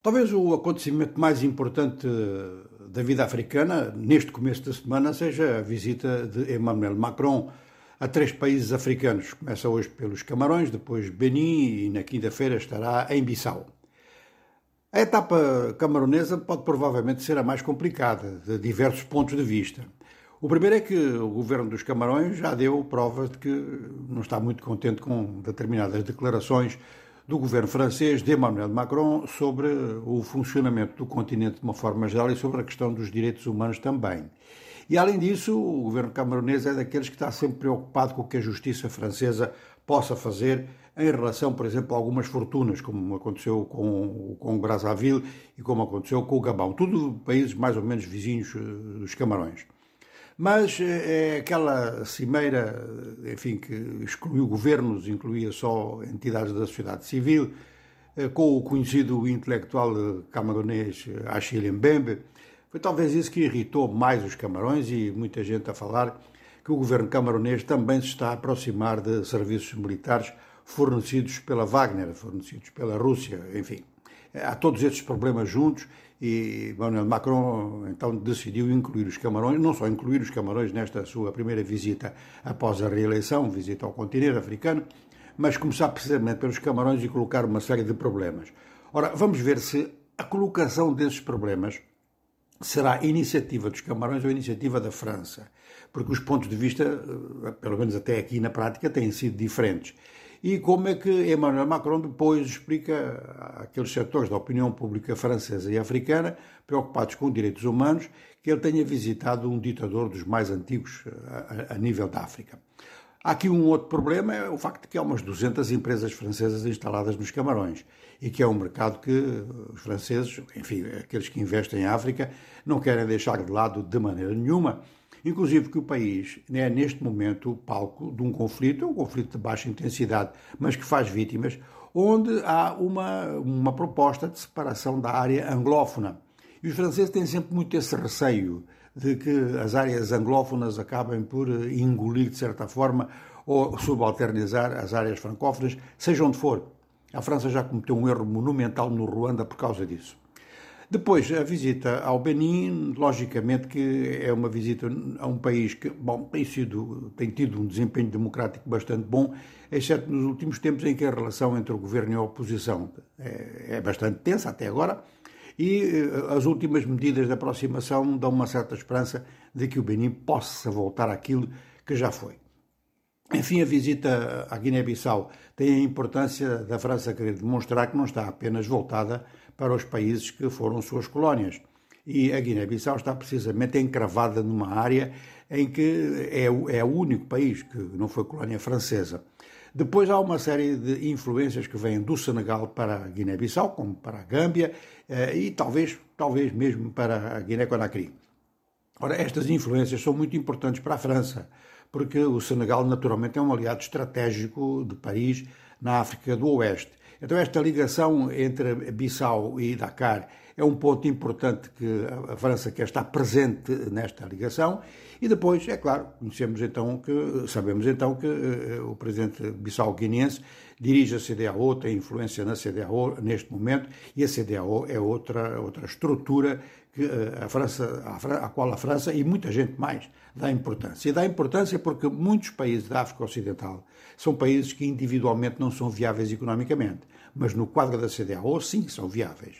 Talvez o acontecimento mais importante da vida africana neste começo da semana seja a visita de Emmanuel Macron a três países africanos. Começa hoje pelos Camarões, depois Benin e na quinta-feira estará em Bissau. A etapa camaronesa pode provavelmente ser a mais complicada, de diversos pontos de vista. O primeiro é que o governo dos Camarões já deu prova de que não está muito contente com determinadas declarações do governo francês de Emmanuel Macron sobre o funcionamento do continente de uma forma geral e sobre a questão dos direitos humanos também. E além disso, o governo camaronês é daqueles que está sempre preocupado com o que a justiça francesa possa fazer em relação, por exemplo, a algumas fortunas, como aconteceu com, com o Brazzaville e como aconteceu com o Gabão. Tudo países mais ou menos vizinhos eh, dos Camarões. Mas é aquela cimeira, enfim, que excluiu governos, incluía só entidades da sociedade civil, eh, com o conhecido intelectual camaronês Achille Mbembe, foi talvez isso que irritou mais os camarões e muita gente a falar que o governo camaronês também se está a aproximar de serviços militares fornecidos pela Wagner, fornecidos pela Rússia, enfim. Há todos esses problemas juntos e Emmanuel Macron então decidiu incluir os Camarões, não só incluir os Camarões nesta sua primeira visita após a reeleição, visita ao continente africano, mas começar precisamente pelos Camarões e colocar uma série de problemas. Ora, vamos ver se a colocação desses problemas será iniciativa dos Camarões ou iniciativa da França, porque os pontos de vista, eh, pelo menos até aqui na prática, têm sido diferentes e como é que Emmanuel Macron depois explica àqueles setores da opinião pública francesa e africana preocupados com direitos humanos que ele tenha visitado um ditador dos mais antigos eh, a, a nível da África. Há aqui um outro problema, é o facto de que há umas 200 empresas francesas instaladas nos Camarões e que é um mercado que os franceses, enfim, aqueles que investem em África, não querem deixar de lado de maneira nenhuma inclusive que o país é neste momento o palco de um conflito, um conflito de baixa intensidade, mas que faz vítimas, onde há uma, uma proposta de separação da área anglófona. E os franceses têm sempre muito esse receio de que as áreas anglófonas acabem por engolir, de certa forma, ou subalternizar as áreas francófonas, seja onde for. A França já cometeu um erro monumental no Ruanda por causa disso. Depois, a visita ao Benin, logicamente que é uma visita a um país que, bom, tem, sido, tem tido um desempenho democrático bastante bom, exceto nos últimos tempos em que a relação entre o governo e a oposição é, é bastante tensa até agora, e eh, as últimas medidas de aproximação dão uma certa esperança de que o Benin possa voltar àquilo que já foi. Enfim, a visita à Guiné-Bissau tem a importância da França querer demonstrar que não está apenas voltada para os países que foram suas colónias. E a Guiné-Bissau está precisamente encravada numa área em que é, é o único país que não foi colónia francesa. Depois há uma série de influências que vêm do Senegal para a Guiné-Bissau, como para a Gâmbia eh, e talvez, talvez mesmo para a Guiné-Conakry. Ora, estas influências são muito importantes para a França, porque o Senegal naturalmente é um aliado estratégico de Paris na África do Oeste. Então, esta ligação entre Bissau e Dakar é um ponto importante que a França quer estar presente nesta ligação. E depois, é claro, conhecemos então que, sabemos então que uh, o presidente bissau-guineense dirige a CDAO, tem influência na CDAO neste momento, e a CDAO é outra, outra estrutura que uh, a França, à qual a França e muita gente mais dá importância. E dá importância porque muitos países da África Ocidental são países que individualmente não são viáveis economicamente, mas no quadro da CDAO sim são viáveis.